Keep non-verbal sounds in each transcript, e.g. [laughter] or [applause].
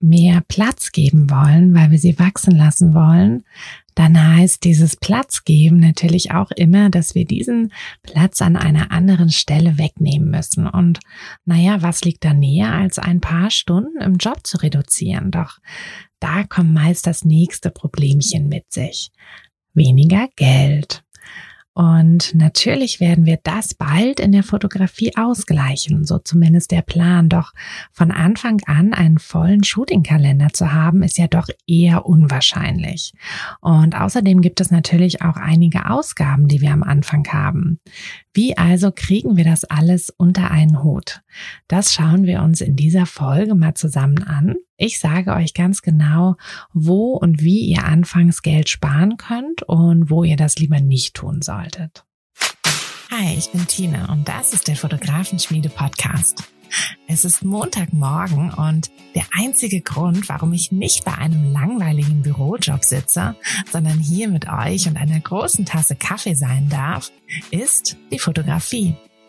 mehr Platz geben wollen, weil wir sie wachsen lassen wollen, dann heißt dieses Platz geben natürlich auch immer, dass wir diesen Platz an einer anderen Stelle wegnehmen müssen. Und naja, was liegt da näher, als ein paar Stunden im Job zu reduzieren? Doch da kommt meist das nächste Problemchen mit sich. Weniger Geld. Und natürlich werden wir das bald in der Fotografie ausgleichen, so zumindest der Plan. Doch von Anfang an einen vollen Shootingkalender zu haben, ist ja doch eher unwahrscheinlich. Und außerdem gibt es natürlich auch einige Ausgaben, die wir am Anfang haben. Wie also kriegen wir das alles unter einen Hut? Das schauen wir uns in dieser Folge mal zusammen an. Ich sage euch ganz genau, wo und wie ihr anfangs Geld sparen könnt und wo ihr das lieber nicht tun solltet. Hi, ich bin Tina und das ist der Fotografenschmiede Podcast. Es ist Montagmorgen und der einzige Grund, warum ich nicht bei einem langweiligen Bürojob sitze, sondern hier mit euch und einer großen Tasse Kaffee sein darf, ist die Fotografie.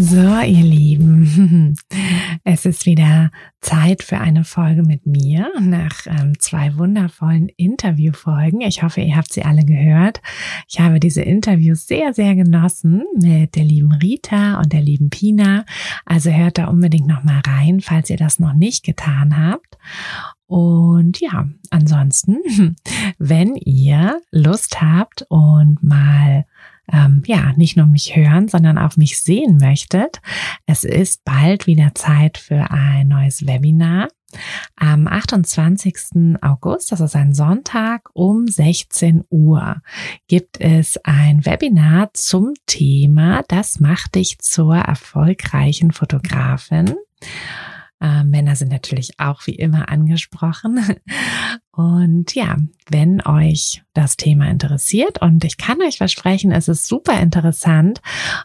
So, ihr Lieben, [laughs] es ist wieder Zeit für eine Folge mit mir nach ähm, zwei wundervollen Interviewfolgen. Ich hoffe, ihr habt sie alle gehört. Ich habe diese Interviews sehr, sehr genossen mit der lieben Rita und der lieben Pina. Also hört da unbedingt noch mal rein, falls ihr das noch nicht getan habt. Und ja, ansonsten, [laughs] wenn ihr Lust habt und mal ähm, ja, nicht nur mich hören, sondern auch mich sehen möchtet, es ist bald wieder Zeit für ein neues Webinar. Am 28. August, das ist ein Sonntag, um 16 Uhr gibt es ein Webinar zum Thema, das macht dich zur erfolgreichen Fotografin. Äh, Männer sind natürlich auch wie immer angesprochen. [laughs] Und ja, wenn euch das Thema interessiert und ich kann euch versprechen, es ist super interessant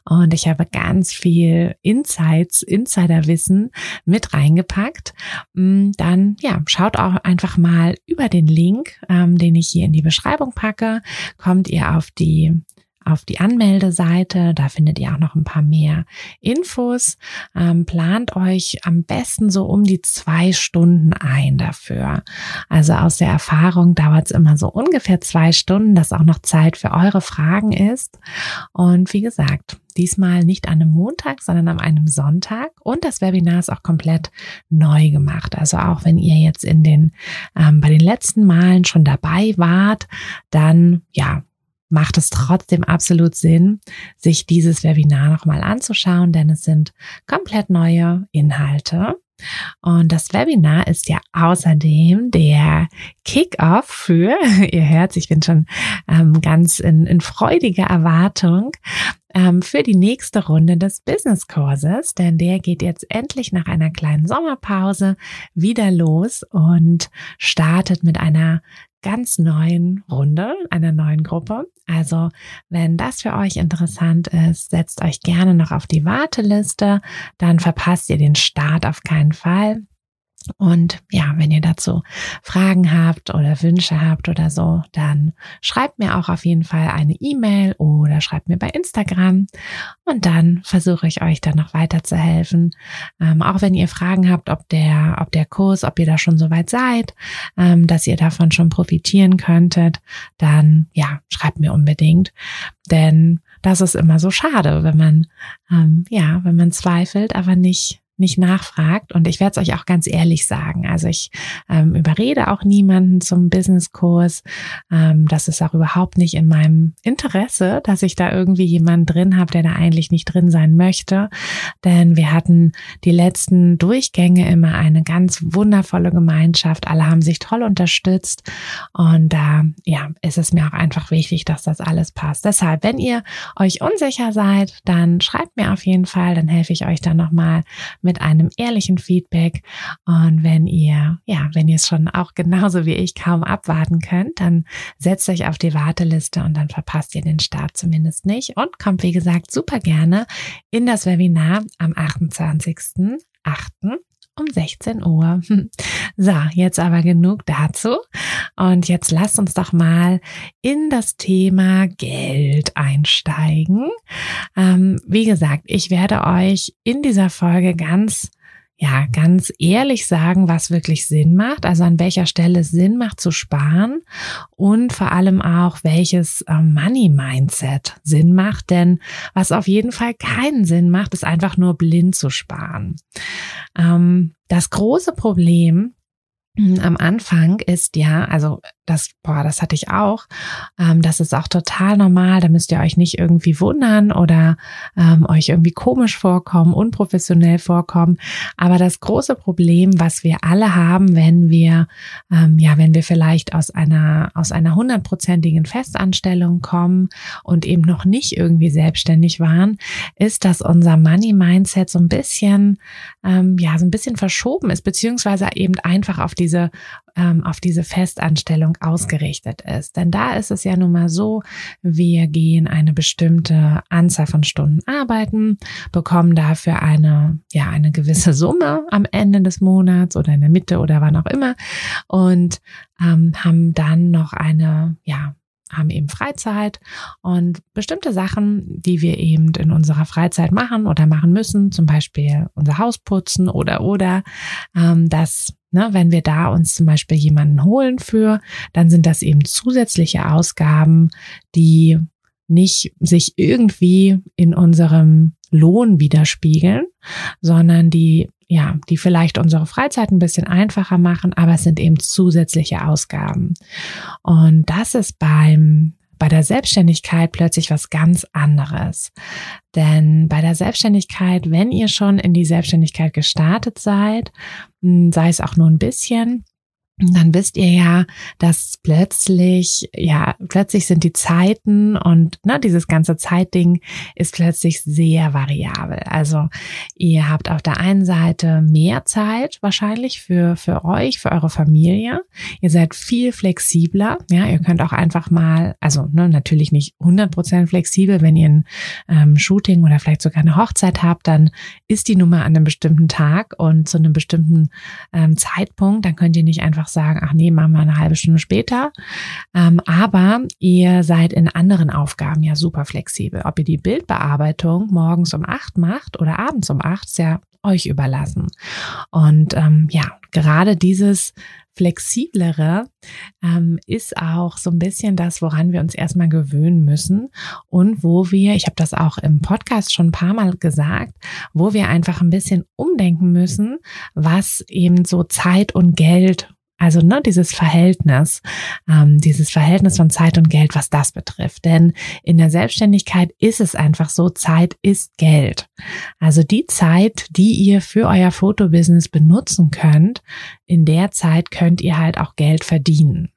und ich habe ganz viel Insights, Insiderwissen mit reingepackt, mm, dann ja, schaut auch einfach mal über den Link, ähm, den ich hier in die Beschreibung packe, kommt ihr auf die auf die Anmeldeseite. Da findet ihr auch noch ein paar mehr Infos. Ähm, plant euch am besten so um die zwei Stunden ein dafür. Also aus der Erfahrung dauert es immer so ungefähr zwei Stunden, dass auch noch Zeit für eure Fragen ist. Und wie gesagt, diesmal nicht an einem Montag, sondern an einem Sonntag. Und das Webinar ist auch komplett neu gemacht. Also auch wenn ihr jetzt in den ähm, bei den letzten Malen schon dabei wart, dann ja macht es trotzdem absolut Sinn, sich dieses Webinar nochmal anzuschauen, denn es sind komplett neue Inhalte. Und das Webinar ist ja außerdem der Kick-off für, [laughs] ihr hört, ich bin schon ähm, ganz in, in freudiger Erwartung ähm, für die nächste Runde des Business-Kurses, denn der geht jetzt endlich nach einer kleinen Sommerpause wieder los und startet mit einer ganz neuen Runde, einer neuen Gruppe. Also, wenn das für euch interessant ist, setzt euch gerne noch auf die Warteliste, dann verpasst ihr den Start auf keinen Fall. Und ja, wenn ihr dazu Fragen habt oder Wünsche habt oder so, dann schreibt mir auch auf jeden Fall eine E-Mail oder schreibt mir bei Instagram und dann versuche ich euch dann noch weiter zu helfen. Ähm, auch wenn ihr Fragen habt, ob der, ob der Kurs, ob ihr da schon so weit seid, ähm, dass ihr davon schon profitieren könntet, dann ja, schreibt mir unbedingt, denn das ist immer so schade, wenn man ähm, ja, wenn man zweifelt, aber nicht nicht nachfragt. Und ich werde es euch auch ganz ehrlich sagen. Also ich ähm, überrede auch niemanden zum Businesskurs. Ähm, das ist auch überhaupt nicht in meinem Interesse, dass ich da irgendwie jemanden drin habe, der da eigentlich nicht drin sein möchte. Denn wir hatten die letzten Durchgänge immer eine ganz wundervolle Gemeinschaft. Alle haben sich toll unterstützt. Und da äh, ja, ist es mir auch einfach wichtig, dass das alles passt. Deshalb, wenn ihr euch unsicher seid, dann schreibt mir auf jeden Fall, dann helfe ich euch dann nochmal mit einem ehrlichen Feedback. Und wenn ihr, ja, wenn ihr es schon auch genauso wie ich kaum abwarten könnt, dann setzt euch auf die Warteliste und dann verpasst ihr den Start zumindest nicht und kommt, wie gesagt, super gerne in das Webinar am 28.08 um 16 Uhr. [laughs] So, jetzt aber genug dazu. Und jetzt lasst uns doch mal in das Thema Geld einsteigen. Ähm, wie gesagt, ich werde euch in dieser Folge ganz ja, ganz ehrlich sagen, was wirklich Sinn macht, also an welcher Stelle es Sinn macht zu sparen und vor allem auch, welches äh, Money Mindset Sinn macht, denn was auf jeden Fall keinen Sinn macht, ist einfach nur blind zu sparen. Ähm, das große Problem am Anfang ist ja, also das, boah, das hatte ich auch. Ähm, das ist auch total normal. Da müsst ihr euch nicht irgendwie wundern oder ähm, euch irgendwie komisch vorkommen, unprofessionell vorkommen. Aber das große Problem, was wir alle haben, wenn wir, ähm, ja, wenn wir vielleicht aus einer, aus einer hundertprozentigen Festanstellung kommen und eben noch nicht irgendwie selbstständig waren, ist, dass unser Money Mindset so ein bisschen, ähm, ja, so ein bisschen verschoben ist, beziehungsweise eben einfach auf diese, ähm, auf diese Festanstellung ausgerichtet ist. Denn da ist es ja nun mal so, wir gehen eine bestimmte Anzahl von Stunden arbeiten, bekommen dafür eine, ja, eine gewisse Summe am Ende des Monats oder in der Mitte oder wann auch immer und ähm, haben dann noch eine, ja, haben eben Freizeit und bestimmte Sachen, die wir eben in unserer Freizeit machen oder machen müssen, zum Beispiel unser Haus putzen oder oder, ähm, das Ne, wenn wir da uns zum Beispiel jemanden holen für, dann sind das eben zusätzliche Ausgaben, die nicht sich irgendwie in unserem Lohn widerspiegeln, sondern die ja, die vielleicht unsere Freizeit ein bisschen einfacher machen, aber es sind eben zusätzliche Ausgaben. Und das ist beim bei der Selbstständigkeit plötzlich was ganz anderes. Denn bei der Selbstständigkeit, wenn ihr schon in die Selbstständigkeit gestartet seid, hm, sei es auch nur ein bisschen, dann wisst ihr ja, dass plötzlich, ja, plötzlich sind die Zeiten und ne, dieses ganze Zeitding ist plötzlich sehr variabel. Also ihr habt auf der einen Seite mehr Zeit wahrscheinlich für, für euch, für eure Familie. Ihr seid viel flexibler. Ja, ihr könnt auch einfach mal, also ne, natürlich nicht 100% flexibel, wenn ihr ein ähm, Shooting oder vielleicht sogar eine Hochzeit habt, dann ist die Nummer an einem bestimmten Tag und zu einem bestimmten ähm, Zeitpunkt. Dann könnt ihr nicht einfach sagen, ach nee, machen wir eine halbe Stunde später. Ähm, aber ihr seid in anderen Aufgaben ja super flexibel. Ob ihr die Bildbearbeitung morgens um acht macht oder abends um acht, ist ja euch überlassen. Und ähm, ja, gerade dieses flexiblere ähm, ist auch so ein bisschen das, woran wir uns erstmal gewöhnen müssen und wo wir, ich habe das auch im Podcast schon ein paar Mal gesagt, wo wir einfach ein bisschen umdenken müssen, was eben so Zeit und Geld also ne, dieses Verhältnis, ähm, dieses Verhältnis von Zeit und Geld, was das betrifft. Denn in der Selbstständigkeit ist es einfach so, Zeit ist Geld. Also die Zeit, die ihr für euer Fotobusiness benutzen könnt, in der Zeit könnt ihr halt auch Geld verdienen.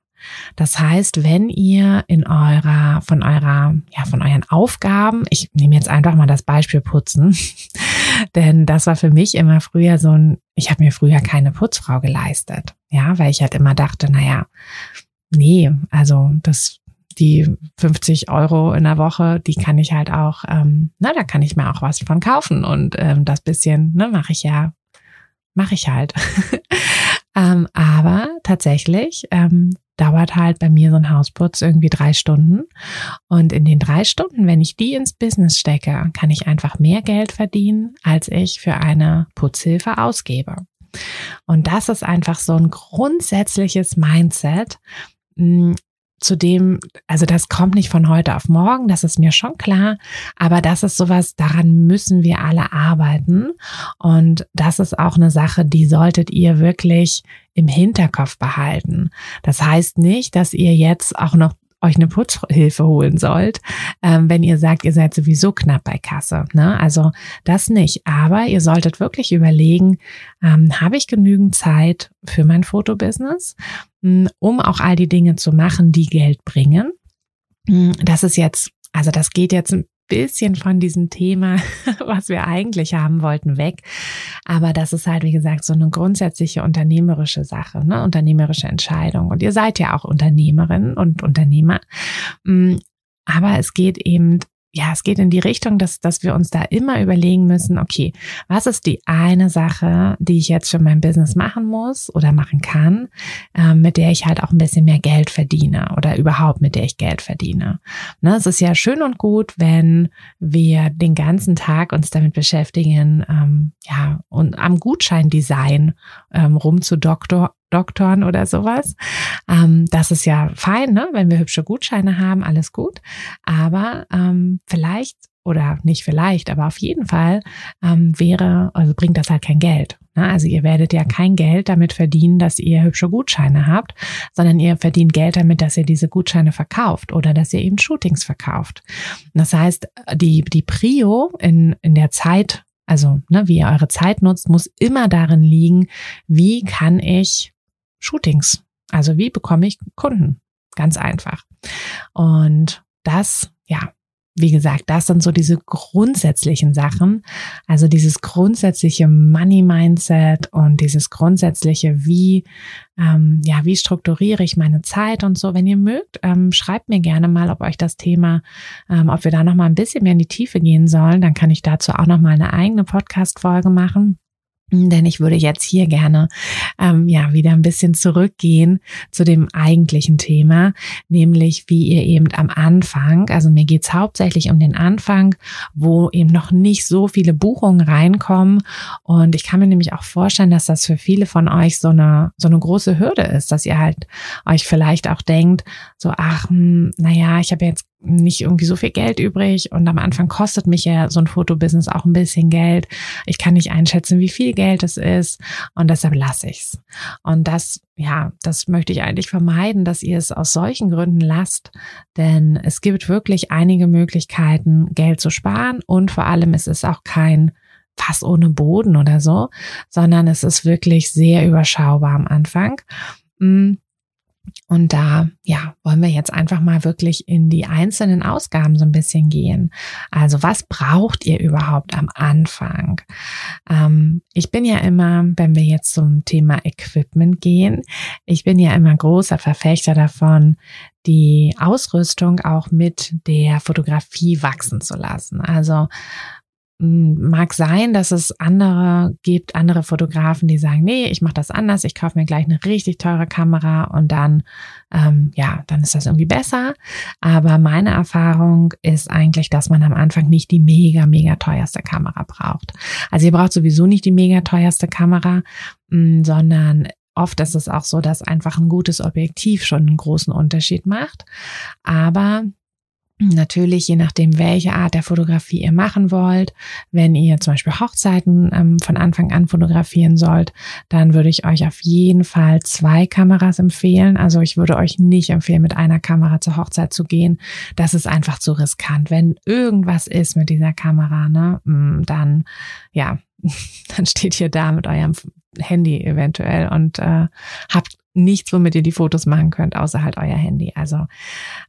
Das heißt, wenn ihr in eurer, von eurer, ja, von euren Aufgaben, ich nehme jetzt einfach mal das Beispiel Putzen, [laughs] denn das war für mich immer früher so ein, ich habe mir früher keine Putzfrau geleistet, ja, weil ich halt immer dachte, naja, nee, also das die 50 Euro in der Woche, die kann ich halt auch, ähm, na, da kann ich mir auch was von kaufen und ähm, das bisschen, ne, mache ich ja, mache ich halt. [laughs] ähm, aber tatsächlich ähm, dauert halt bei mir so ein Hausputz irgendwie drei Stunden. Und in den drei Stunden, wenn ich die ins Business stecke, kann ich einfach mehr Geld verdienen, als ich für eine Putzhilfe ausgebe. Und das ist einfach so ein grundsätzliches Mindset, hm, zu dem, also das kommt nicht von heute auf morgen, das ist mir schon klar, aber das ist sowas, daran müssen wir alle arbeiten. Und das ist auch eine Sache, die solltet ihr wirklich im Hinterkopf behalten. Das heißt nicht, dass ihr jetzt auch noch euch eine Putzhilfe holen sollt, ähm, wenn ihr sagt, ihr seid sowieso knapp bei Kasse. Ne? Also das nicht. Aber ihr solltet wirklich überlegen, ähm, habe ich genügend Zeit für mein Fotobusiness, hm, um auch all die Dinge zu machen, die Geld bringen. Hm, das ist jetzt, also das geht jetzt bisschen von diesem Thema, [laughs] was wir eigentlich haben wollten, weg. Aber das ist halt, wie gesagt, so eine grundsätzliche unternehmerische Sache, ne? unternehmerische Entscheidung. Und ihr seid ja auch Unternehmerin und Unternehmer. Mm, aber es geht eben ja, es geht in die Richtung, dass, dass wir uns da immer überlegen müssen, okay, was ist die eine Sache, die ich jetzt für mein Business machen muss oder machen kann, äh, mit der ich halt auch ein bisschen mehr Geld verdiene oder überhaupt mit der ich Geld verdiene. Ne, es ist ja schön und gut, wenn wir den ganzen Tag uns damit beschäftigen, ähm, ja, und am Gutscheindesign ähm, rumzudoktor Doktoren oder sowas. Ähm, das ist ja fein, ne? wenn wir hübsche Gutscheine haben, alles gut. Aber ähm, vielleicht oder nicht vielleicht, aber auf jeden Fall ähm, wäre, also bringt das halt kein Geld. Ne? Also ihr werdet ja kein Geld damit verdienen, dass ihr hübsche Gutscheine habt, sondern ihr verdient Geld damit, dass ihr diese Gutscheine verkauft oder dass ihr eben Shootings verkauft. Das heißt, die, die Prio in, in der Zeit, also ne, wie ihr eure Zeit nutzt, muss immer darin liegen, wie kann ich Shootings. Also wie bekomme ich Kunden? Ganz einfach. Und das, ja, wie gesagt, das sind so diese grundsätzlichen Sachen. Also dieses grundsätzliche Money-Mindset und dieses grundsätzliche, wie, ähm, ja, wie strukturiere ich meine Zeit und so. Wenn ihr mögt, ähm, schreibt mir gerne mal, ob euch das Thema, ähm, ob wir da noch mal ein bisschen mehr in die Tiefe gehen sollen. Dann kann ich dazu auch noch mal eine eigene Podcast-Folge machen. Denn ich würde jetzt hier gerne ähm, ja wieder ein bisschen zurückgehen zu dem eigentlichen Thema, nämlich wie ihr eben am Anfang, also mir geht's hauptsächlich um den Anfang, wo eben noch nicht so viele Buchungen reinkommen. Und ich kann mir nämlich auch vorstellen, dass das für viele von euch so eine, so eine große Hürde ist, dass ihr halt euch vielleicht auch denkt, so, ach, hm, naja, ich habe jetzt nicht irgendwie so viel Geld übrig und am Anfang kostet mich ja so ein Fotobusiness auch ein bisschen Geld. Ich kann nicht einschätzen, wie viel Geld es ist und deshalb lasse ich's. Und das, ja, das möchte ich eigentlich vermeiden, dass ihr es aus solchen Gründen lasst, denn es gibt wirklich einige Möglichkeiten, Geld zu sparen und vor allem ist es auch kein Fass ohne Boden oder so, sondern es ist wirklich sehr überschaubar am Anfang. Mm. Und da, ja, wollen wir jetzt einfach mal wirklich in die einzelnen Ausgaben so ein bisschen gehen. Also was braucht ihr überhaupt am Anfang? Ähm, ich bin ja immer, wenn wir jetzt zum Thema Equipment gehen, ich bin ja immer großer Verfechter davon, die Ausrüstung auch mit der Fotografie wachsen zu lassen. Also mag sein, dass es andere gibt, andere Fotografen, die sagen, nee, ich mache das anders, ich kaufe mir gleich eine richtig teure Kamera und dann, ähm, ja, dann ist das irgendwie besser. Aber meine Erfahrung ist eigentlich, dass man am Anfang nicht die mega, mega teuerste Kamera braucht. Also ihr braucht sowieso nicht die mega teuerste Kamera, mh, sondern oft ist es auch so, dass einfach ein gutes Objektiv schon einen großen Unterschied macht. Aber Natürlich, je nachdem, welche Art der Fotografie ihr machen wollt. Wenn ihr zum Beispiel Hochzeiten ähm, von Anfang an fotografieren sollt, dann würde ich euch auf jeden Fall zwei Kameras empfehlen. Also ich würde euch nicht empfehlen, mit einer Kamera zur Hochzeit zu gehen. Das ist einfach zu riskant. Wenn irgendwas ist mit dieser Kamera, ne, mm, dann, ja, [laughs] dann steht ihr da mit eurem Handy eventuell und äh, habt nichts, womit ihr die Fotos machen könnt, außer halt euer Handy. Also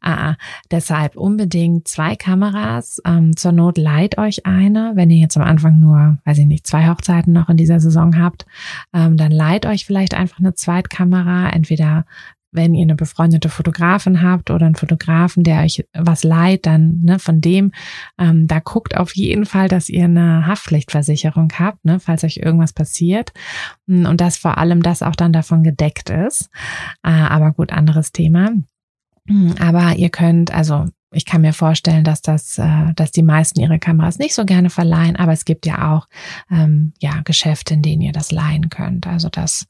äh, deshalb unbedingt zwei Kameras. Ähm, zur Not leiht euch eine, wenn ihr jetzt am Anfang nur, weiß ich nicht, zwei Hochzeiten noch in dieser Saison habt, ähm, dann leiht euch vielleicht einfach eine Zweitkamera, entweder wenn ihr eine befreundete Fotografin habt oder einen Fotografen, der euch was leiht, dann ne, von dem, ähm, da guckt auf jeden Fall, dass ihr eine Haftpflichtversicherung habt, ne, falls euch irgendwas passiert. Mm, und dass vor allem das auch dann davon gedeckt ist. Äh, aber gut, anderes Thema. Mm, aber ihr könnt, also ich kann mir vorstellen, dass das, äh, dass die meisten ihre Kameras nicht so gerne verleihen, aber es gibt ja auch ähm, ja Geschäfte, in denen ihr das leihen könnt. Also das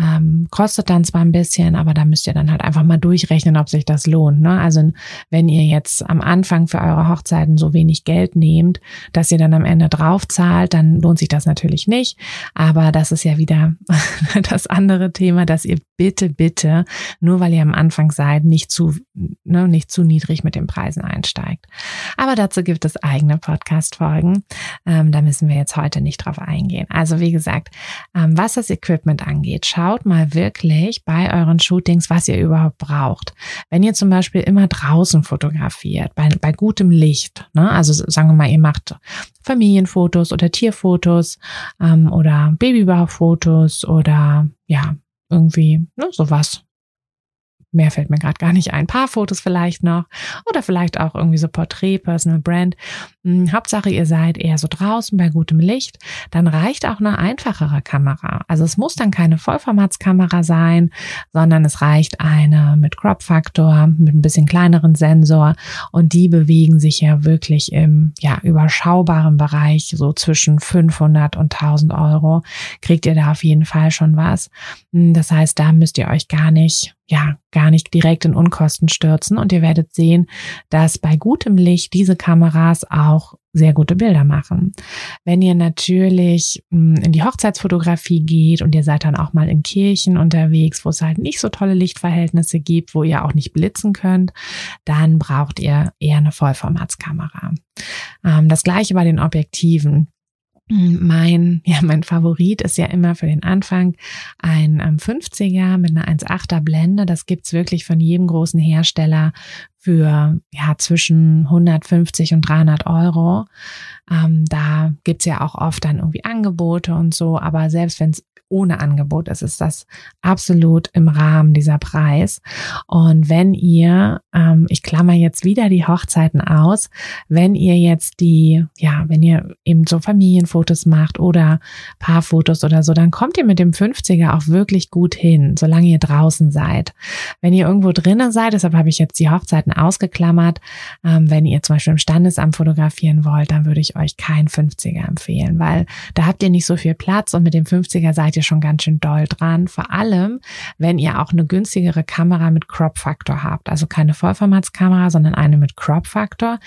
ähm, kostet dann zwar ein bisschen, aber da müsst ihr dann halt einfach mal durchrechnen, ob sich das lohnt. Ne? Also wenn ihr jetzt am Anfang für eure Hochzeiten so wenig Geld nehmt, dass ihr dann am Ende drauf zahlt, dann lohnt sich das natürlich nicht. Aber das ist ja wieder [laughs] das andere Thema, dass ihr bitte, bitte, nur weil ihr am Anfang seid, nicht zu, ne, nicht zu niedrig mit dem Preisen einsteigt. Aber dazu gibt es eigene Podcast-Folgen. Ähm, da müssen wir jetzt heute nicht drauf eingehen. Also wie gesagt, ähm, was das Equipment angeht, schaut mal wirklich bei euren Shootings, was ihr überhaupt braucht. Wenn ihr zum Beispiel immer draußen fotografiert, bei, bei gutem Licht, ne? also sagen wir mal, ihr macht Familienfotos oder Tierfotos ähm, oder Babybauchfotos oder ja, irgendwie ne, sowas. Mehr fällt mir gerade gar nicht ein. Ein paar Fotos vielleicht noch oder vielleicht auch irgendwie so Porträt, Personal Brand. Hm, Hauptsache, ihr seid eher so draußen bei gutem Licht. Dann reicht auch eine einfachere Kamera. Also es muss dann keine Vollformatskamera sein, sondern es reicht eine mit Crop-Faktor, mit ein bisschen kleineren Sensor. Und die bewegen sich ja wirklich im ja, überschaubaren Bereich, so zwischen 500 und 1000 Euro. Kriegt ihr da auf jeden Fall schon was. Hm, das heißt, da müsst ihr euch gar nicht ja, gar nicht direkt in Unkosten stürzen. Und ihr werdet sehen, dass bei gutem Licht diese Kameras auch sehr gute Bilder machen. Wenn ihr natürlich hm, in die Hochzeitsfotografie geht und ihr seid dann auch mal in Kirchen unterwegs, wo es halt nicht so tolle Lichtverhältnisse gibt, wo ihr auch nicht blitzen könnt, dann braucht ihr eher eine Vollformatskamera. Ähm, das gleiche bei den Objektiven. Mein, ja, mein Favorit ist ja immer für den Anfang ein ähm, 50er mit einer 1,8er Blende. Das gibt's wirklich von jedem großen Hersteller für ja zwischen 150 und 300 Euro. Ähm, da gibt's ja auch oft dann irgendwie Angebote und so, aber selbst wenn es ohne Angebot ist, ist das absolut im Rahmen dieser Preis. Und wenn ihr, ähm, ich klammer jetzt wieder die Hochzeiten aus, wenn ihr jetzt die, ja, wenn ihr eben so Familienfotos macht oder Paarfotos oder so, dann kommt ihr mit dem 50er auch wirklich gut hin, solange ihr draußen seid. Wenn ihr irgendwo drinnen seid, deshalb habe ich jetzt die Hochzeiten ausgeklammert, ähm, wenn ihr zum Beispiel im Standesamt fotografieren wollt, dann würde ich euch kein 50er empfehlen, weil da habt ihr nicht so viel Platz und mit dem 50er seid ihr schon ganz schön doll dran. Vor allem, wenn ihr auch eine günstigere Kamera mit Crop Faktor habt. Also keine Vollformatskamera, sondern eine mit Crop Faktor.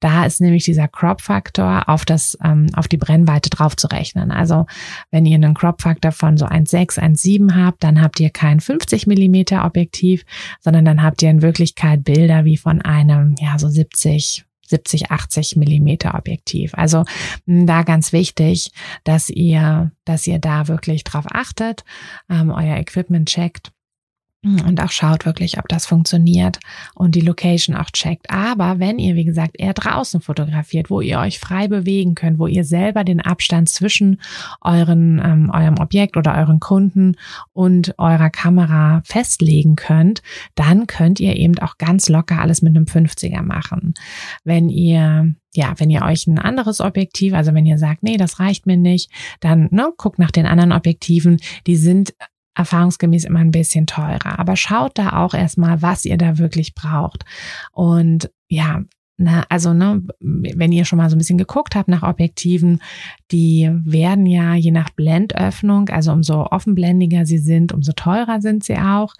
Da ist nämlich dieser Crop Faktor auf das, ähm, auf die Brennweite drauf zu rechnen. Also wenn ihr einen Crop Faktor von so 1,6, 1,7 habt, dann habt ihr kein 50 Millimeter Objektiv, sondern dann habt ihr in Wirklichkeit Bilder wie von einem, ja, so 70, 70, 80 Millimeter Objektiv. Also da ganz wichtig, dass ihr, dass ihr da wirklich drauf achtet, ähm, euer Equipment checkt und auch schaut wirklich, ob das funktioniert und die Location auch checkt. Aber wenn ihr, wie gesagt, eher draußen fotografiert, wo ihr euch frei bewegen könnt, wo ihr selber den Abstand zwischen euren, ähm, eurem Objekt oder euren Kunden und eurer Kamera festlegen könnt, dann könnt ihr eben auch ganz locker alles mit einem 50er machen. Wenn ihr ja, wenn ihr euch ein anderes Objektiv, also wenn ihr sagt, nee, das reicht mir nicht, dann ne, guckt nach den anderen Objektiven. Die sind erfahrungsgemäß immer ein bisschen teurer. Aber schaut da auch erstmal, was ihr da wirklich braucht. Und ja, na, also, ne, wenn ihr schon mal so ein bisschen geguckt habt nach Objektiven, die werden ja je nach Blendöffnung, also umso offenblendiger sie sind, umso teurer sind sie auch.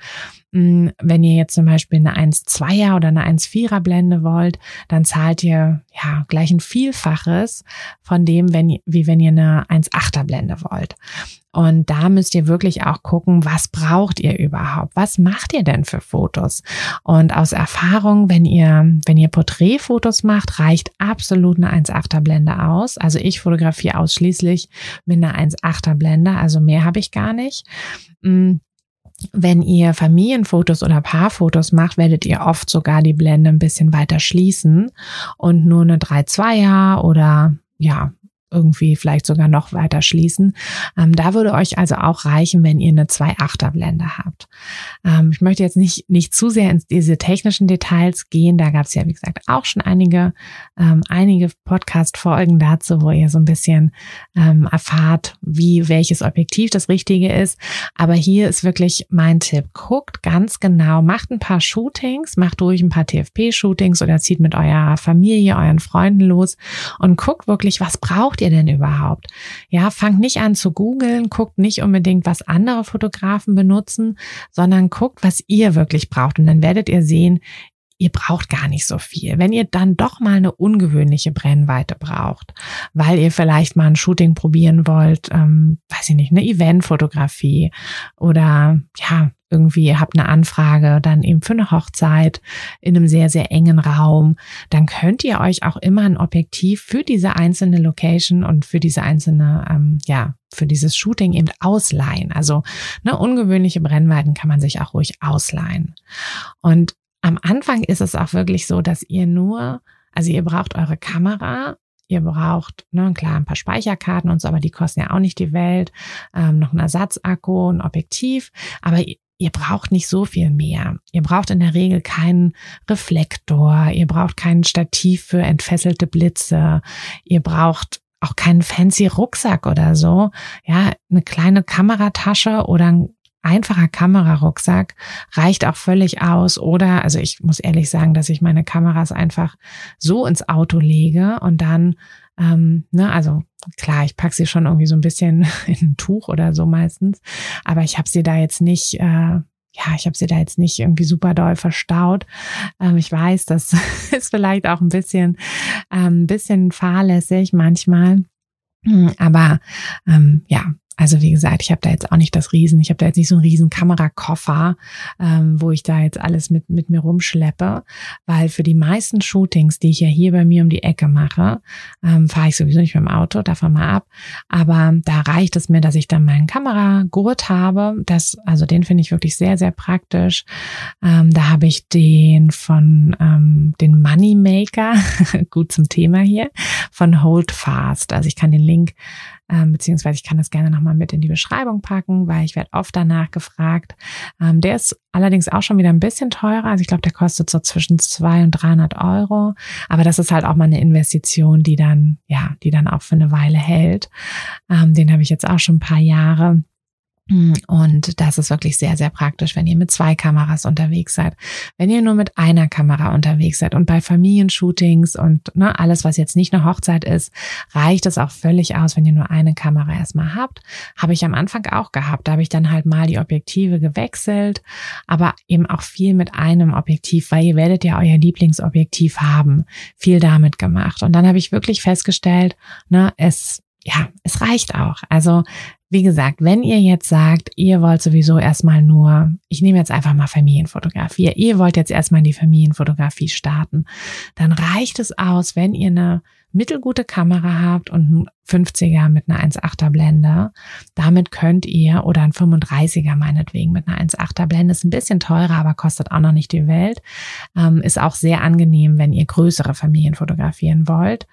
Wenn ihr jetzt zum Beispiel eine 1,2er oder eine 1,4er Blende wollt, dann zahlt ihr ja gleich ein Vielfaches von dem, wenn, wie wenn ihr eine 1,8er Blende wollt. Und da müsst ihr wirklich auch gucken, was braucht ihr überhaupt? Was macht ihr denn für Fotos? Und aus Erfahrung, wenn ihr, wenn ihr Porträtfotos macht, reicht absolut eine 1,8er Blende aus. Also ich fotografiere ausschließlich mit einer 1,8er Blende, also mehr habe ich gar nicht. Mm, wenn ihr Familienfotos oder Paarfotos macht, werdet ihr oft sogar die Blende ein bisschen weiter schließen und nur eine 3,2er oder ja, irgendwie vielleicht sogar noch weiter schließen. Ähm, da würde euch also auch reichen, wenn ihr eine 2,8er Blende habt. Ähm, ich möchte jetzt nicht, nicht zu sehr in diese technischen Details gehen. Da gab es ja, wie gesagt, auch schon einige, ähm, einige Podcast-Folgen dazu, wo ihr so ein bisschen ähm, erfahrt, wie welches Objektiv das Richtige ist. Aber hier ist wirklich mein Tipp. Guckt ganz genau, macht ein paar Shootings, macht durch ein paar TFP-Shootings oder zieht mit eurer Familie, euren Freunden los und guckt wirklich, was braucht ihr ihr denn überhaupt? Ja, fangt nicht an zu googeln, guckt nicht unbedingt, was andere Fotografen benutzen, sondern guckt, was ihr wirklich braucht. Und dann werdet ihr sehen, ihr braucht gar nicht so viel. Wenn ihr dann doch mal eine ungewöhnliche Brennweite braucht, weil ihr vielleicht mal ein Shooting probieren wollt, ähm, weiß ich nicht, eine Eventfotografie oder ja, irgendwie habt eine Anfrage dann eben für eine Hochzeit in einem sehr, sehr engen Raum, dann könnt ihr euch auch immer ein Objektiv für diese einzelne Location und für diese einzelne, ähm, ja, für dieses Shooting eben ausleihen. Also ne, ungewöhnliche Brennweiten kann man sich auch ruhig ausleihen. Und am Anfang ist es auch wirklich so, dass ihr nur, also ihr braucht eure Kamera Ihr braucht, ne, klar, ein paar Speicherkarten und so, aber die kosten ja auch nicht die Welt. Ähm, noch ein Ersatzakku, ein Objektiv. Aber ihr braucht nicht so viel mehr. Ihr braucht in der Regel keinen Reflektor, ihr braucht kein Stativ für entfesselte Blitze, ihr braucht auch keinen fancy Rucksack oder so. Ja, eine kleine Kameratasche oder ein einfacher Kamerarucksack reicht auch völlig aus. Oder, also ich muss ehrlich sagen, dass ich meine Kameras einfach so ins Auto lege und dann ähm, ne, also klar, ich pack sie schon irgendwie so ein bisschen [laughs] in ein Tuch oder so meistens, aber ich habe sie da jetzt nicht, äh, ja, ich habe sie da jetzt nicht irgendwie super doll verstaut. Ähm, ich weiß, das [laughs] ist vielleicht auch ein bisschen, ähm, ein bisschen fahrlässig manchmal. Hm, aber ähm, ja, also wie gesagt, ich habe da jetzt auch nicht das Riesen, ich habe da jetzt nicht so einen riesen Kamerakoffer, ähm, wo ich da jetzt alles mit, mit mir rumschleppe, weil für die meisten Shootings, die ich ja hier bei mir um die Ecke mache, ähm, fahre ich sowieso nicht mit dem Auto, davon mal ab. Aber da reicht es mir, dass ich dann meinen Kameragurt habe. Das, also den finde ich wirklich sehr, sehr praktisch. Ähm, da habe ich den von ähm, den Moneymaker, [laughs] gut zum Thema hier, von Holdfast. Also ich kann den Link ähm, beziehungsweise ich kann das gerne nochmal mit in die Beschreibung packen, weil ich werde oft danach gefragt. Ähm, der ist allerdings auch schon wieder ein bisschen teurer. Also ich glaube, der kostet so zwischen 200 und 300 Euro. Aber das ist halt auch mal eine Investition, die dann, ja, die dann auch für eine Weile hält. Ähm, den habe ich jetzt auch schon ein paar Jahre. Und das ist wirklich sehr, sehr praktisch, wenn ihr mit zwei Kameras unterwegs seid. Wenn ihr nur mit einer Kamera unterwegs seid und bei Familienshootings und ne, alles, was jetzt nicht eine Hochzeit ist, reicht es auch völlig aus, wenn ihr nur eine Kamera erstmal habt. Habe ich am Anfang auch gehabt. Da habe ich dann halt mal die Objektive gewechselt, aber eben auch viel mit einem Objektiv, weil ihr werdet ja euer Lieblingsobjektiv haben. Viel damit gemacht. Und dann habe ich wirklich festgestellt, ne, es ja, es reicht auch. Also wie gesagt, wenn ihr jetzt sagt, ihr wollt sowieso erstmal nur, ich nehme jetzt einfach mal Familienfotografie, ihr wollt jetzt erstmal die Familienfotografie starten, dann reicht es aus, wenn ihr eine mittelgute Kamera habt und ein 50er mit einer 1,8er Blende. Damit könnt ihr, oder ein 35er meinetwegen mit einer 1,8er Blende, ist ein bisschen teurer, aber kostet auch noch nicht die Welt. Ähm, ist auch sehr angenehm, wenn ihr größere Familien fotografieren wollt.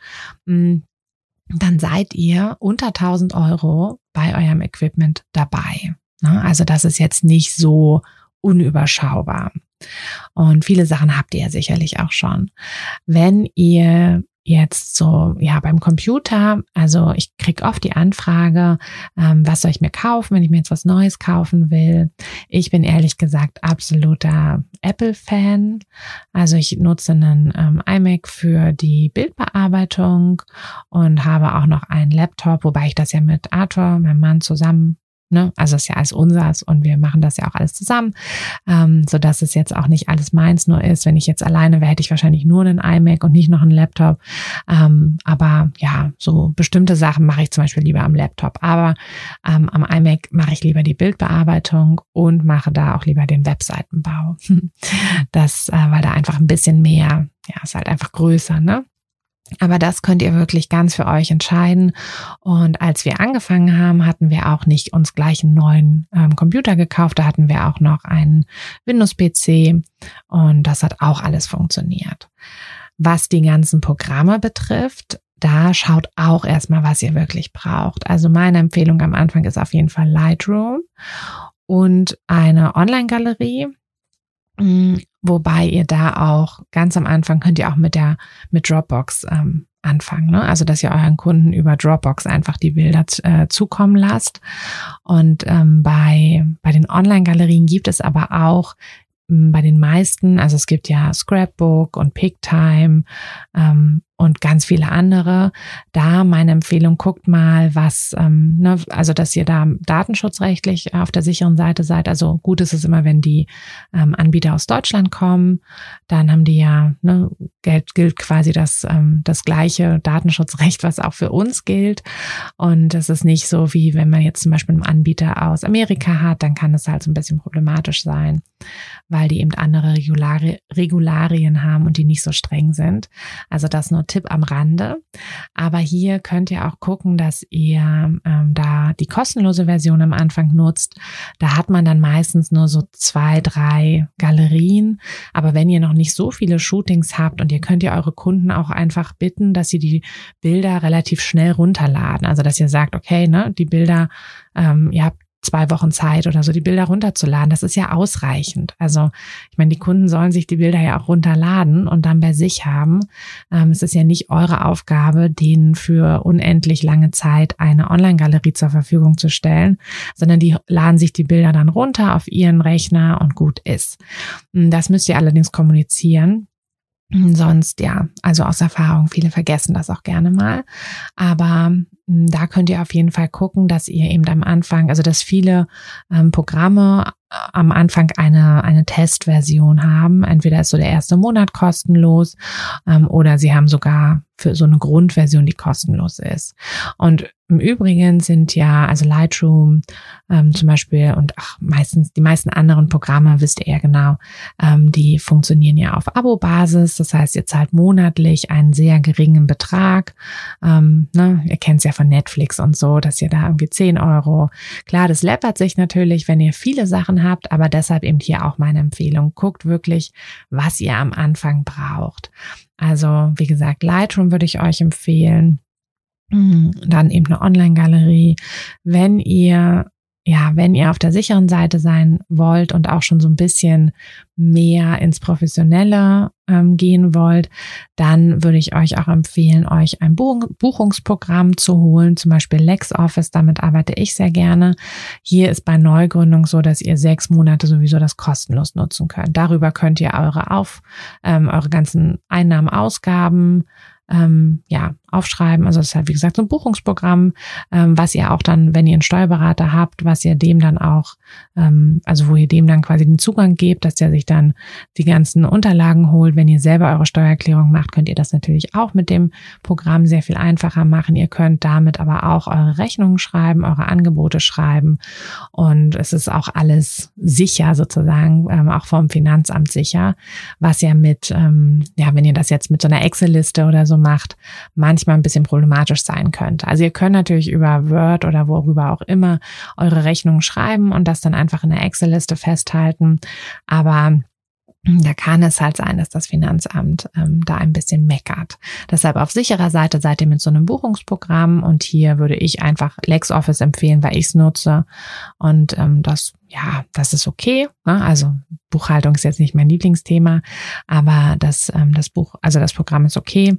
Dann seid ihr unter 1000 Euro bei eurem Equipment dabei. Ne? Also das ist jetzt nicht so unüberschaubar. Und viele Sachen habt ihr ja sicherlich auch schon. Wenn ihr jetzt so, ja, beim Computer, also ich krieg oft die Anfrage, ähm, was soll ich mir kaufen, wenn ich mir jetzt was Neues kaufen will. Ich bin ehrlich gesagt absoluter Apple-Fan. Also ich nutze einen ähm, iMac für die Bildbearbeitung und habe auch noch einen Laptop, wobei ich das ja mit Arthur, meinem Mann, zusammen Ne? Also ist ja alles unseres und wir machen das ja auch alles zusammen, ähm, so dass es jetzt auch nicht alles meins nur ist. Wenn ich jetzt alleine wäre, hätte ich wahrscheinlich nur einen iMac und nicht noch einen Laptop. Ähm, aber ja, so bestimmte Sachen mache ich zum Beispiel lieber am Laptop. Aber ähm, am iMac mache ich lieber die Bildbearbeitung und mache da auch lieber den Webseitenbau. [laughs] das, äh, weil da einfach ein bisschen mehr, ja, ist halt einfach größer, ne? Aber das könnt ihr wirklich ganz für euch entscheiden. Und als wir angefangen haben, hatten wir auch nicht uns gleich einen neuen ähm, Computer gekauft. Da hatten wir auch noch einen Windows-PC und das hat auch alles funktioniert. Was die ganzen Programme betrifft, da schaut auch erstmal, was ihr wirklich braucht. Also meine Empfehlung am Anfang ist auf jeden Fall Lightroom und eine Online-Galerie. Mm, wobei ihr da auch ganz am Anfang könnt ihr auch mit der mit Dropbox ähm, anfangen, ne? Also dass ihr euren Kunden über Dropbox einfach die Bilder äh, zukommen lasst. Und ähm, bei bei den Online-Galerien gibt es aber auch mm, bei den meisten, also es gibt ja Scrapbook und PickTime ähm, und ganz viele andere. Da meine Empfehlung, guckt mal, was, ähm, ne, also dass ihr da datenschutzrechtlich auf der sicheren Seite seid. Also gut ist es immer, wenn die ähm, Anbieter aus Deutschland kommen, dann haben die ja, ne, gilt, gilt quasi das, ähm, das gleiche Datenschutzrecht, was auch für uns gilt. Und es ist nicht so, wie wenn man jetzt zum Beispiel einen Anbieter aus Amerika hat, dann kann es halt so ein bisschen problematisch sein, weil die eben andere Regulari Regularien haben und die nicht so streng sind. Also das nur Tipp am Rande. Aber hier könnt ihr auch gucken, dass ihr ähm, da die kostenlose Version am Anfang nutzt. Da hat man dann meistens nur so zwei, drei Galerien. Aber wenn ihr noch nicht so viele Shootings habt und ihr könnt ihr eure Kunden auch einfach bitten, dass sie die Bilder relativ schnell runterladen. Also dass ihr sagt, okay, ne, die Bilder, ähm, ihr habt zwei Wochen Zeit oder so, die Bilder runterzuladen. Das ist ja ausreichend. Also ich meine, die Kunden sollen sich die Bilder ja auch runterladen und dann bei sich haben. Ähm, es ist ja nicht eure Aufgabe, denen für unendlich lange Zeit eine Online-Galerie zur Verfügung zu stellen, sondern die laden sich die Bilder dann runter auf ihren Rechner und gut ist. Das müsst ihr allerdings kommunizieren. Sonst ja, also aus Erfahrung, viele vergessen das auch gerne mal. Aber hm, da könnt ihr auf jeden Fall gucken, dass ihr eben am Anfang, also dass viele ähm, Programme äh, am Anfang eine, eine Testversion haben. Entweder ist so der erste Monat kostenlos ähm, oder sie haben sogar für so eine Grundversion, die kostenlos ist. Und im Übrigen sind ja, also Lightroom ähm, zum Beispiel und ach, meistens die meisten anderen Programme, wisst ihr ja genau, ähm, die funktionieren ja auf Abo-Basis. Das heißt, ihr zahlt monatlich einen sehr geringen Betrag. Ähm, ne? Ihr kennt es ja von Netflix und so, dass ihr da irgendwie 10 Euro. Klar, das läppert sich natürlich, wenn ihr viele Sachen habt, aber deshalb eben hier auch meine Empfehlung. Guckt wirklich, was ihr am Anfang braucht. Also, wie gesagt, Lightroom würde ich euch empfehlen. Mhm. Dann eben eine Online-Galerie. Wenn ihr ja, wenn ihr auf der sicheren Seite sein wollt und auch schon so ein bisschen mehr ins Professionelle ähm, gehen wollt, dann würde ich euch auch empfehlen, euch ein Buchungsprogramm zu holen, zum Beispiel LexOffice, damit arbeite ich sehr gerne. Hier ist bei Neugründung so, dass ihr sechs Monate sowieso das kostenlos nutzen könnt. Darüber könnt ihr eure Auf, ähm, eure ganzen Einnahmen, Ausgaben, ähm, ja, aufschreiben. Also das ist halt, wie gesagt, so ein Buchungsprogramm, ähm, was ihr auch dann, wenn ihr einen Steuerberater habt, was ihr dem dann auch, ähm, also wo ihr dem dann quasi den Zugang gebt, dass der sich dann die ganzen Unterlagen holt. Wenn ihr selber eure Steuererklärung macht, könnt ihr das natürlich auch mit dem Programm sehr viel einfacher machen. Ihr könnt damit aber auch eure Rechnungen schreiben, eure Angebote schreiben und es ist auch alles sicher sozusagen, ähm, auch vom Finanzamt sicher, was ja mit, ähm, ja, wenn ihr das jetzt mit so einer Excel-Liste oder so macht, manchmal manchmal ein bisschen problematisch sein könnte. Also ihr könnt natürlich über Word oder worüber auch immer eure Rechnungen schreiben und das dann einfach in der Excel-Liste festhalten. Aber da kann es halt sein, dass das Finanzamt ähm, da ein bisschen meckert. Deshalb auf sicherer Seite seid ihr mit so einem Buchungsprogramm und hier würde ich einfach LexOffice empfehlen, weil ich es nutze und ähm, das ja, das ist okay. Ne? Also Buchhaltung ist jetzt nicht mein Lieblingsthema, aber das, ähm, das Buch, also das Programm ist okay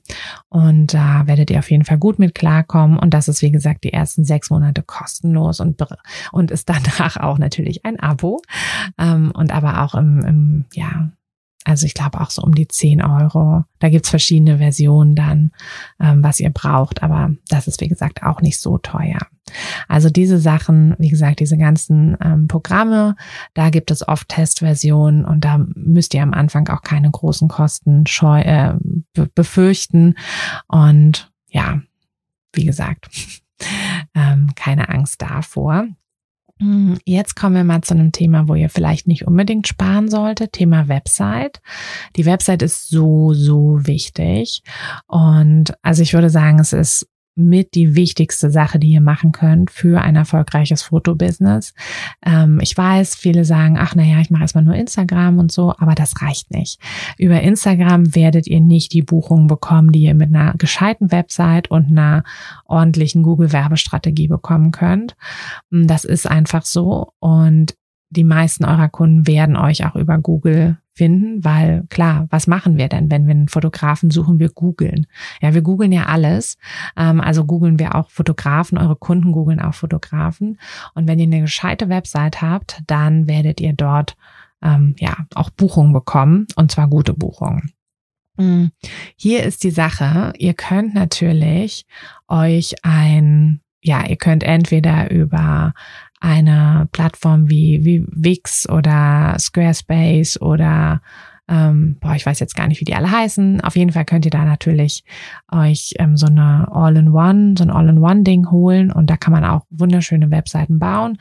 und da werdet ihr auf jeden Fall gut mit klarkommen. Und das ist, wie gesagt, die ersten sechs Monate kostenlos und, und ist [laughs] danach auch natürlich ein Abo. Ähm, und aber auch im, im ja, Also ich glaube auch so um die 10 Euro. Da gibt's verschiedene Versionen dann, ähm, was ihr braucht, aber das ist wie gesagt auch nicht so teuer. Also diese Sachen, wie gesagt, diese ganzen ähm, Programme, da gibt es oft Testversionen und da müsst ihr am Anfang auch keine großen Kosten scheu äh, befürchten. Und ja, wie gesagt, [laughs] ähm, keine Angst davor. Hm, jetzt kommen wir mal zu einem Thema, wo ihr vielleicht nicht unbedingt sparen solltet. Thema Website. Die Website ist so, so wichtig. Und also ich würde sagen, es ist mit die wichtigste Sache, die ihr machen könnt für ein erfolgreiches Fotobusiness. Ähm, ich weiß, viele sagen, ach naja, ich mache erstmal nur Instagram und so, aber das reicht nicht. Über Instagram werdet ihr nicht die Buchungen bekommen, die ihr mit einer gescheiten Website und einer ordentlichen Google-Werbestrategie bekommen könnt. Das ist einfach so und die meisten eurer Kunden werden euch auch über Google finden, weil klar, was machen wir denn, wenn wir einen Fotografen suchen? Wir googeln. Ja, wir googeln ja alles. Ähm, also googeln wir auch Fotografen, eure Kunden googeln auch Fotografen. Und wenn ihr eine gescheite Website habt, dann werdet ihr dort ähm, ja auch Buchungen bekommen und zwar gute Buchungen. Hm, hier ist die Sache, ihr könnt natürlich euch ein, ja, ihr könnt entweder über eine Plattform wie, wie Wix oder Squarespace oder ähm, boah, ich weiß jetzt gar nicht, wie die alle heißen. Auf jeden Fall könnt ihr da natürlich euch ähm, so eine All-in-One, so ein All-in-One-Ding holen und da kann man auch wunderschöne Webseiten bauen.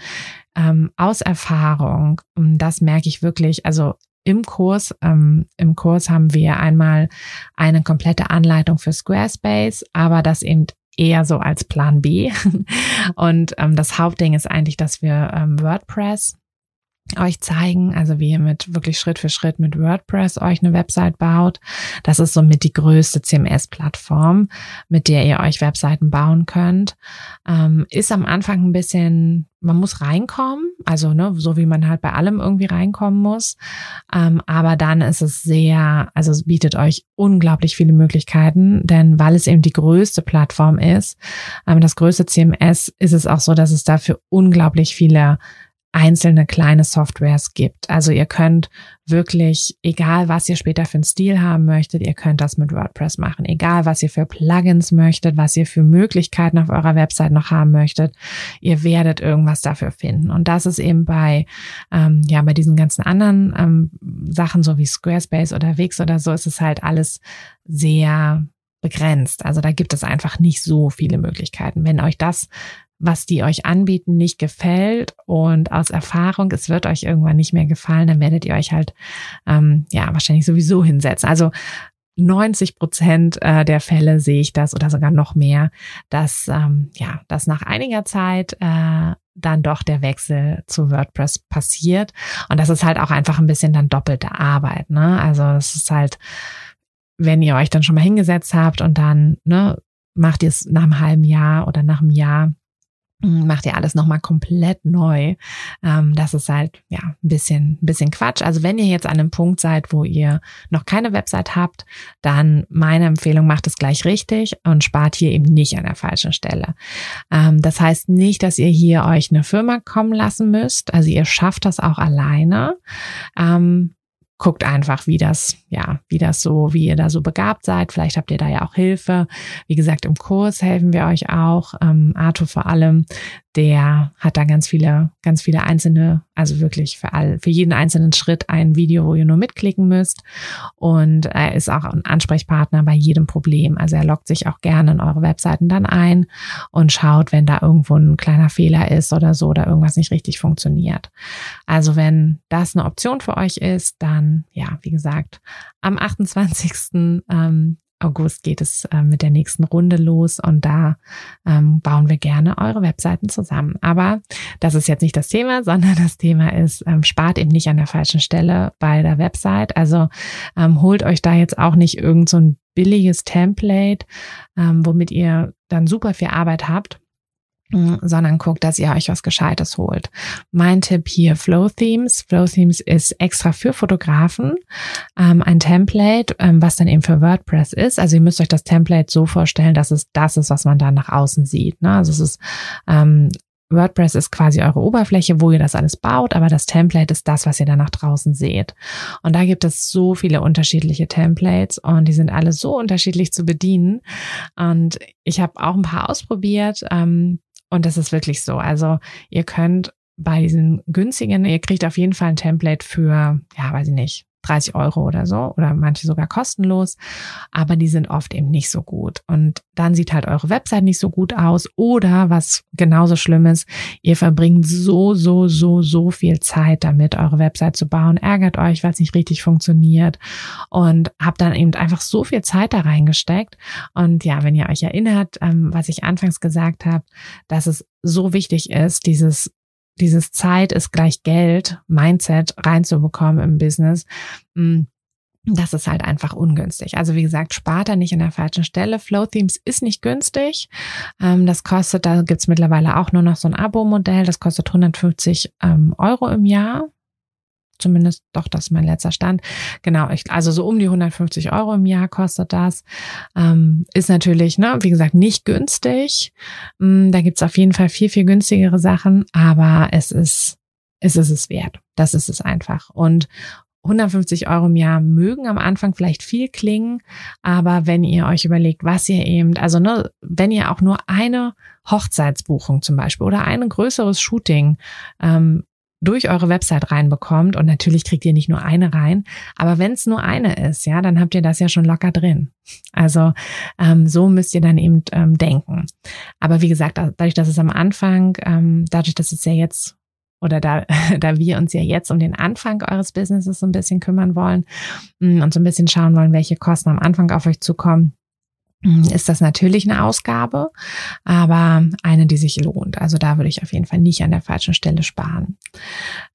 Ähm, aus Erfahrung, das merke ich wirklich, also im Kurs, ähm, im Kurs haben wir einmal eine komplette Anleitung für Squarespace, aber das eben eher so als Plan B. [laughs] Und ähm, das Hauptding ist eigentlich, dass wir ähm, WordPress euch zeigen, also wie ihr mit wirklich Schritt für Schritt mit WordPress euch eine Website baut. Das ist somit die größte CMS-Plattform, mit der ihr euch Webseiten bauen könnt. Ähm, ist am Anfang ein bisschen, man muss reinkommen, also ne, so wie man halt bei allem irgendwie reinkommen muss. Ähm, aber dann ist es sehr, also es bietet euch unglaublich viele Möglichkeiten, denn weil es eben die größte Plattform ist, ähm, das größte CMS, ist es auch so, dass es dafür unglaublich viele einzelne kleine Softwares gibt. Also ihr könnt wirklich, egal was ihr später für einen Stil haben möchtet, ihr könnt das mit WordPress machen. Egal was ihr für Plugins möchtet, was ihr für Möglichkeiten auf eurer Website noch haben möchtet, ihr werdet irgendwas dafür finden. Und das ist eben bei, ähm, ja, bei diesen ganzen anderen ähm, Sachen, so wie Squarespace oder Wix oder so, ist es halt alles sehr begrenzt. Also da gibt es einfach nicht so viele Möglichkeiten. Wenn euch das was die euch anbieten, nicht gefällt und aus Erfahrung, es wird euch irgendwann nicht mehr gefallen, dann werdet ihr euch halt ähm, ja wahrscheinlich sowieso hinsetzen. Also 90 Prozent äh, der Fälle sehe ich das oder sogar noch mehr, dass ähm, ja, dass nach einiger Zeit äh, dann doch der Wechsel zu WordPress passiert und das ist halt auch einfach ein bisschen dann doppelte Arbeit. Ne? Also es ist halt, wenn ihr euch dann schon mal hingesetzt habt und dann ne, macht ihr es nach einem halben Jahr oder nach einem Jahr macht ihr alles nochmal komplett neu. Ähm, das ist halt ja ein bisschen, ein bisschen Quatsch. Also wenn ihr jetzt an einem Punkt seid, wo ihr noch keine Website habt, dann meine Empfehlung, macht es gleich richtig und spart hier eben nicht an der falschen Stelle. Ähm, das heißt nicht, dass ihr hier euch eine Firma kommen lassen müsst. Also ihr schafft das auch alleine. Guckt einfach, wie das, ja, wie das so, wie ihr da so begabt seid. Vielleicht habt ihr da ja auch Hilfe. Wie gesagt, im Kurs helfen wir euch auch. Ähm, Arthur vor allem, der hat da ganz viele, ganz viele einzelne, also wirklich für all, für jeden einzelnen Schritt ein Video, wo ihr nur mitklicken müsst. Und er ist auch ein Ansprechpartner bei jedem Problem. Also er loggt sich auch gerne in eure Webseiten dann ein und schaut, wenn da irgendwo ein kleiner Fehler ist oder so oder irgendwas nicht richtig funktioniert. Also wenn das eine Option für euch ist, dann, ja, wie gesagt, am 28. Ähm, August geht es äh, mit der nächsten Runde los und da ähm, bauen wir gerne eure Webseiten zusammen. Aber das ist jetzt nicht das Thema, [laughs] sondern das Thema ist, ähm, spart eben nicht an der falschen Stelle bei der Website. Also ähm, holt euch da jetzt auch nicht irgend so ein billiges Template, ähm, womit ihr dann super viel Arbeit habt sondern guckt, dass ihr euch was Gescheites holt. Mein Tipp hier Flow Themes. Flow Themes ist extra für Fotografen ähm, ein Template, ähm, was dann eben für WordPress ist. Also ihr müsst euch das Template so vorstellen, dass es das ist, was man da nach außen sieht. Ne? Also es ist ähm, WordPress ist quasi eure Oberfläche, wo ihr das alles baut, aber das Template ist das, was ihr dann nach draußen seht. Und da gibt es so viele unterschiedliche Templates und die sind alle so unterschiedlich zu bedienen. Und ich habe auch ein paar ausprobiert ähm, und das ist wirklich so. Also ihr könnt bei diesen günstigen, ihr kriegt auf jeden Fall ein Template für, ja, weiß ich nicht, 30 Euro oder so oder manche sogar kostenlos, aber die sind oft eben nicht so gut. Und dann sieht halt eure Website nicht so gut aus oder was genauso schlimm ist, ihr verbringt so, so, so, so viel Zeit damit, eure Website zu bauen, ärgert euch, weil es nicht richtig funktioniert und habt dann eben einfach so viel Zeit da reingesteckt. Und ja, wenn ihr euch erinnert, ähm, was ich anfangs gesagt habe, dass es so wichtig ist, dieses dieses Zeit ist gleich Geld Mindset reinzubekommen im Business, mm, das ist halt einfach ungünstig. Also wie gesagt, spart da nicht an der falschen Stelle. Flow Themes ist nicht günstig. Ähm, das kostet, da gibt's mittlerweile auch nur noch so ein Abo-Modell, das kostet 150 ähm, Euro im Jahr zumindest doch, das ist mein letzter Stand. Genau, ich, also so um die 150 Euro im Jahr kostet das. Ähm, ist natürlich, ne, wie gesagt, nicht günstig. Ähm, da gibt's auf jeden Fall viel, viel günstigere Sachen, aber es ist, es ist es wert. Das ist es einfach. Und 150 Euro im Jahr mögen am Anfang vielleicht viel klingen, aber wenn ihr euch überlegt, was ihr eben, also ne, wenn ihr auch nur eine Hochzeitsbuchung zum Beispiel oder ein größeres Shooting ähm, durch eure Website reinbekommt. Und natürlich kriegt ihr nicht nur eine rein, aber wenn es nur eine ist, ja, dann habt ihr das ja schon locker drin. Also ähm, so müsst ihr dann eben ähm, denken. Aber wie gesagt, dadurch, dass es am Anfang, ähm, dadurch, dass es ja jetzt oder da, [laughs] da wir uns ja jetzt um den Anfang eures Businesses so ein bisschen kümmern wollen mm, und so ein bisschen schauen wollen, welche Kosten am Anfang auf euch zukommen, ist das natürlich eine Ausgabe, aber eine, die sich lohnt. Also da würde ich auf jeden Fall nicht an der falschen Stelle sparen.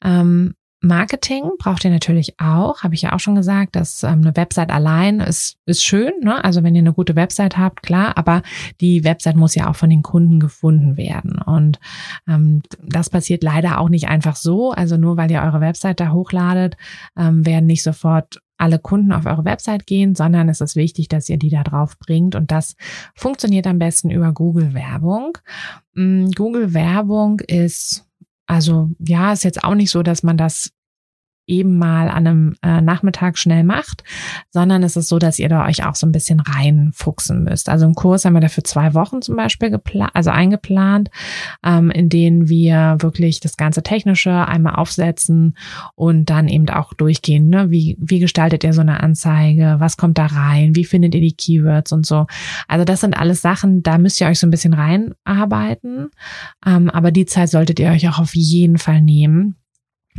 Ähm, Marketing braucht ihr natürlich auch, habe ich ja auch schon gesagt, dass ähm, eine Website allein ist, ist schön. Ne? Also wenn ihr eine gute Website habt, klar, aber die Website muss ja auch von den Kunden gefunden werden. Und ähm, das passiert leider auch nicht einfach so. Also nur weil ihr eure Website da hochladet, ähm, werden nicht sofort alle Kunden auf eure Website gehen, sondern es ist wichtig, dass ihr die da drauf bringt. Und das funktioniert am besten über Google Werbung. Mm, Google Werbung ist also ja, ist jetzt auch nicht so, dass man das eben mal an einem äh, Nachmittag schnell macht, sondern es ist so, dass ihr da euch auch so ein bisschen reinfuchsen müsst. Also im Kurs haben wir dafür zwei Wochen zum Beispiel geplant, also eingeplant, ähm, in denen wir wirklich das ganze Technische einmal aufsetzen und dann eben auch durchgehen. Ne? Wie, wie gestaltet ihr so eine Anzeige? Was kommt da rein? Wie findet ihr die Keywords und so? Also das sind alles Sachen, da müsst ihr euch so ein bisschen reinarbeiten. Ähm, aber die Zeit solltet ihr euch auch auf jeden Fall nehmen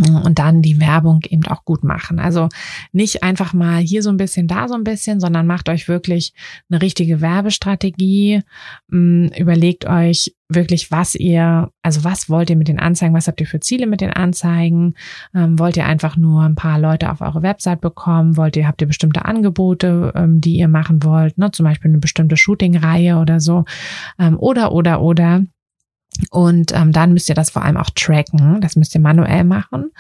und dann die Werbung eben auch gut machen. Also nicht einfach mal hier so ein bisschen, da so ein bisschen, sondern macht euch wirklich eine richtige Werbestrategie. Mm, überlegt euch wirklich, was ihr, also was wollt ihr mit den Anzeigen, was habt ihr für Ziele mit den Anzeigen? Ähm, wollt ihr einfach nur ein paar Leute auf eure Website bekommen? Wollt ihr, habt ihr bestimmte Angebote, ähm, die ihr machen wollt? Ne? Zum Beispiel eine bestimmte Shooting-Reihe oder so. Ähm, oder, oder, oder. Und ähm, dann müsst ihr das vor allem auch tracken. Das müsst ihr manuell machen,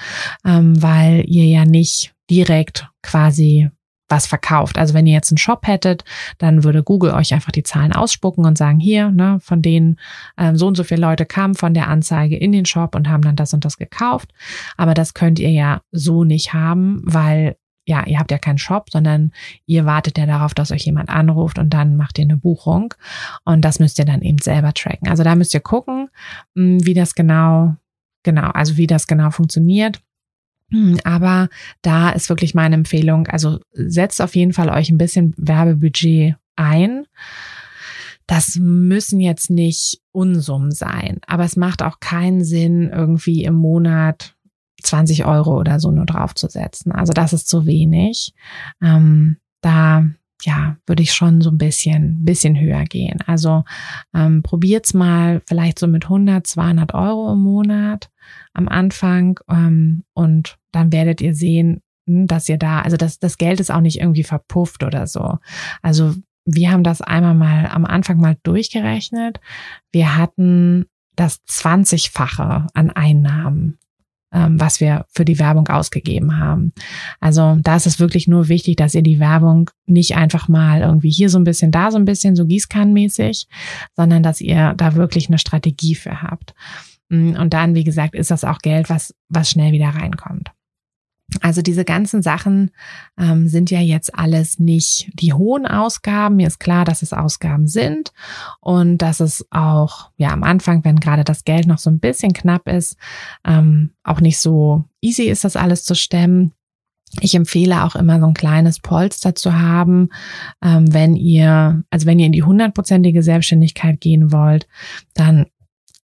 ähm, weil ihr ja nicht direkt quasi was verkauft. Also wenn ihr jetzt einen Shop hättet, dann würde Google euch einfach die Zahlen ausspucken und sagen, hier, ne, von denen ähm, so und so viele Leute kamen von der Anzeige in den Shop und haben dann das und das gekauft. Aber das könnt ihr ja so nicht haben, weil ja, ihr habt ja keinen Shop, sondern ihr wartet ja darauf, dass euch jemand anruft und dann macht ihr eine Buchung. Und das müsst ihr dann eben selber tracken. Also da müsst ihr gucken, hm, wie das genau, genau, also wie das genau funktioniert. Hm, aber da ist wirklich meine Empfehlung, also setzt auf jeden Fall euch ein bisschen Werbebudget ein. Das müssen jetzt nicht Unsummen sein, aber es macht auch keinen Sinn, irgendwie im Monat 20 Euro oder so nur draufzusetzen. Also das ist zu wenig. Ähm, da ja, würde ich schon so ein bisschen, bisschen höher gehen. Also ähm, probiert's mal vielleicht so mit 100, 200 Euro im Monat am Anfang ähm, und dann werdet ihr sehen, hm, dass ihr da, also das, das Geld ist auch nicht irgendwie verpufft oder so. Also wir haben das einmal mal am Anfang mal durchgerechnet. Wir hatten das 20-fache an Einnahmen was wir für die Werbung ausgegeben haben. Also da ist es wirklich nur wichtig, dass ihr die Werbung nicht einfach mal irgendwie hier so ein bisschen, da so ein bisschen, so gießkannenmäßig, sondern dass ihr da wirklich eine Strategie für habt. Mm, und dann, wie gesagt, ist das auch Geld, was, was schnell wieder reinkommt. Also diese ganzen Sachen ähm, sind ja jetzt alles nicht die hohen Ausgaben. Mir ist klar, dass es Ausgaben sind und dass es auch ja am Anfang, wenn gerade das Geld noch so ein bisschen knapp ist, ähm, auch nicht so easy ist, das alles zu stemmen. Ich empfehle auch immer so ein kleines Polster zu haben, ähm, wenn ihr, also wenn ihr in die hundertprozentige Selbstständigkeit gehen wollt, dann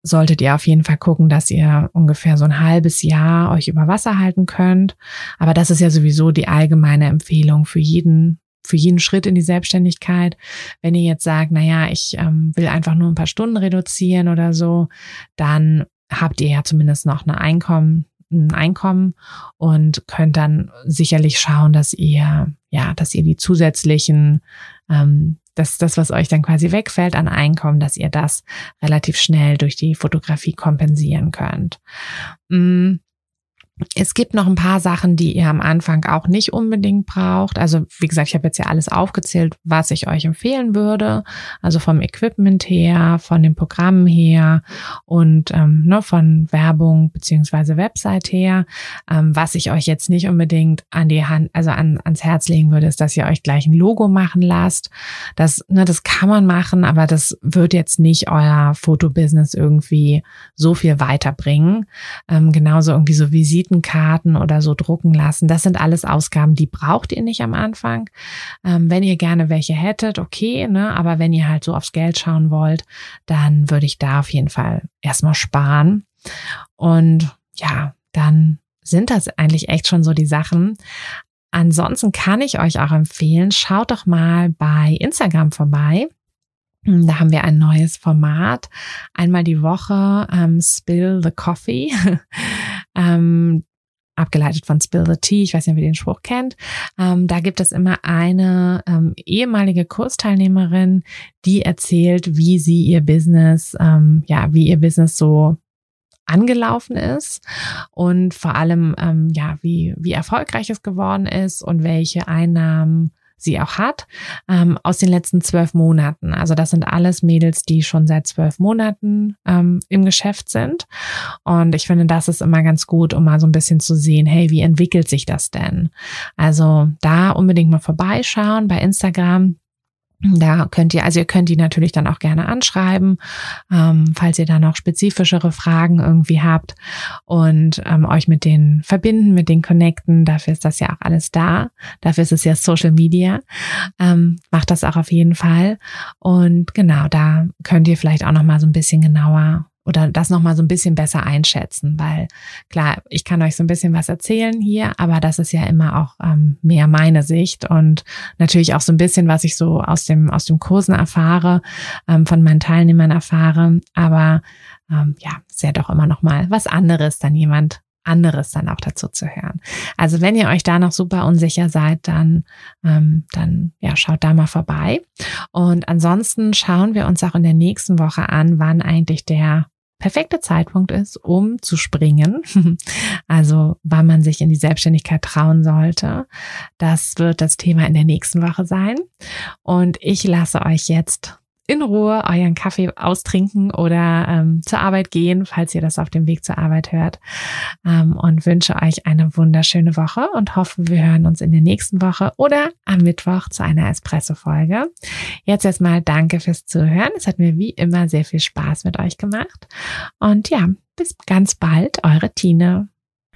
solltet ihr auf jeden Fall gucken, dass ihr ungefähr so ein halbes Jahr euch über Wasser halten könnt. Aber das ist ja sowieso die allgemeine Empfehlung für jeden, für jeden Schritt in die Selbstständigkeit. Wenn ihr jetzt sagt, na ja, ich ähm, will einfach nur ein paar Stunden reduzieren oder so, dann habt ihr ja zumindest noch eine Einkommen, ein Einkommen und könnt dann sicherlich schauen, dass ihr, ja, dass ihr die zusätzlichen ähm, dass das, was euch dann quasi wegfällt an Einkommen, dass ihr das relativ schnell durch die Fotografie kompensieren könnt. Mm. Es gibt noch ein paar Sachen, die ihr am Anfang auch nicht unbedingt braucht. Also wie gesagt, ich habe jetzt ja alles aufgezählt, was ich euch empfehlen würde. Also vom Equipment her, von den Programmen her und ähm, ne, von Werbung beziehungsweise Website her. Ähm, was ich euch jetzt nicht unbedingt an die Hand, also an, ans Herz legen würde, ist, dass ihr euch gleich ein Logo machen lasst. Das, ne, das kann man machen, aber das wird jetzt nicht euer Fotobusiness irgendwie so viel weiterbringen. Ähm, genauso irgendwie so Visiten Visitenkarten oder so drucken lassen. Das sind alles Ausgaben, die braucht ihr nicht am Anfang. Ähm, wenn ihr gerne welche hättet, okay, ne? aber wenn ihr halt so aufs Geld schauen wollt, dann würde ich da auf jeden Fall erstmal sparen. Und ja, dann sind das eigentlich echt schon so die Sachen. Ansonsten kann ich euch auch empfehlen, schaut doch mal bei Instagram vorbei. Da haben wir ein neues Format. Einmal die Woche ähm, Spill the Coffee. [laughs] ähm, abgeleitet von Spill the Tea, ich weiß nicht, ob ihr den Spruch kennt. Ähm, da gibt es immer eine ähm, ehemalige Kursteilnehmerin, die erzählt, wie sie ihr Business, ähm, ja, wie ihr Business so angelaufen ist und vor allem, ähm, ja, wie, wie erfolgreich es geworden ist und welche Einnahmen sie auch hat, ähm, aus den letzten zwölf Monaten. Also das sind alles Mädels, die schon seit zwölf Monaten ähm, im Geschäft sind. Und ich finde, das ist immer ganz gut, um mal so ein bisschen zu sehen, hey, wie entwickelt sich das denn? Also da unbedingt mal vorbeischauen bei Instagram. Da könnt ihr, also ihr könnt die natürlich dann auch gerne anschreiben, ähm, falls ihr da noch spezifischere Fragen irgendwie habt und ähm, euch mit denen verbinden, mit denen connecten. Dafür ist das ja auch alles da. Dafür ist es ja Social Media. Ähm, macht das auch auf jeden Fall. Und genau, da könnt ihr vielleicht auch noch mal so ein bisschen genauer oder das nochmal so ein bisschen besser einschätzen, weil klar, ich kann euch so ein bisschen was erzählen hier, aber das ist ja immer auch ähm, mehr meine Sicht und natürlich auch so ein bisschen, was ich so aus dem, aus dem Kursen erfahre, ähm, von meinen Teilnehmern erfahre, aber ähm, ja, ist ja doch immer noch mal was anderes, dann jemand anderes dann auch dazu zu hören. Also wenn ihr euch da noch super unsicher seid, dann, ähm, dann ja, schaut da mal vorbei. Und ansonsten schauen wir uns auch in der nächsten Woche an, wann eigentlich der perfekte Zeitpunkt ist, um zu springen. [laughs] Also wann man sich in die Selbstständigkeit trauen sollte. Das wird das Thema in der nächsten Woche sein. Und ich lasse euch jetzt in Ruhe euren Kaffee austrinken oder ähm, zur Arbeit gehen, falls ihr das auf dem Weg zur Arbeit hört. Ähm, und wünsche euch eine wunderschöne Woche und hoffe, wir hören uns in der nächsten Woche oder am Mittwoch zu einer Espresso-Folge. Jetzt erstmal danke fürs Zuhören. Es hat mir wie immer sehr viel Spaß mit euch gemacht. Und ja, bis ganz bald, eure Tine.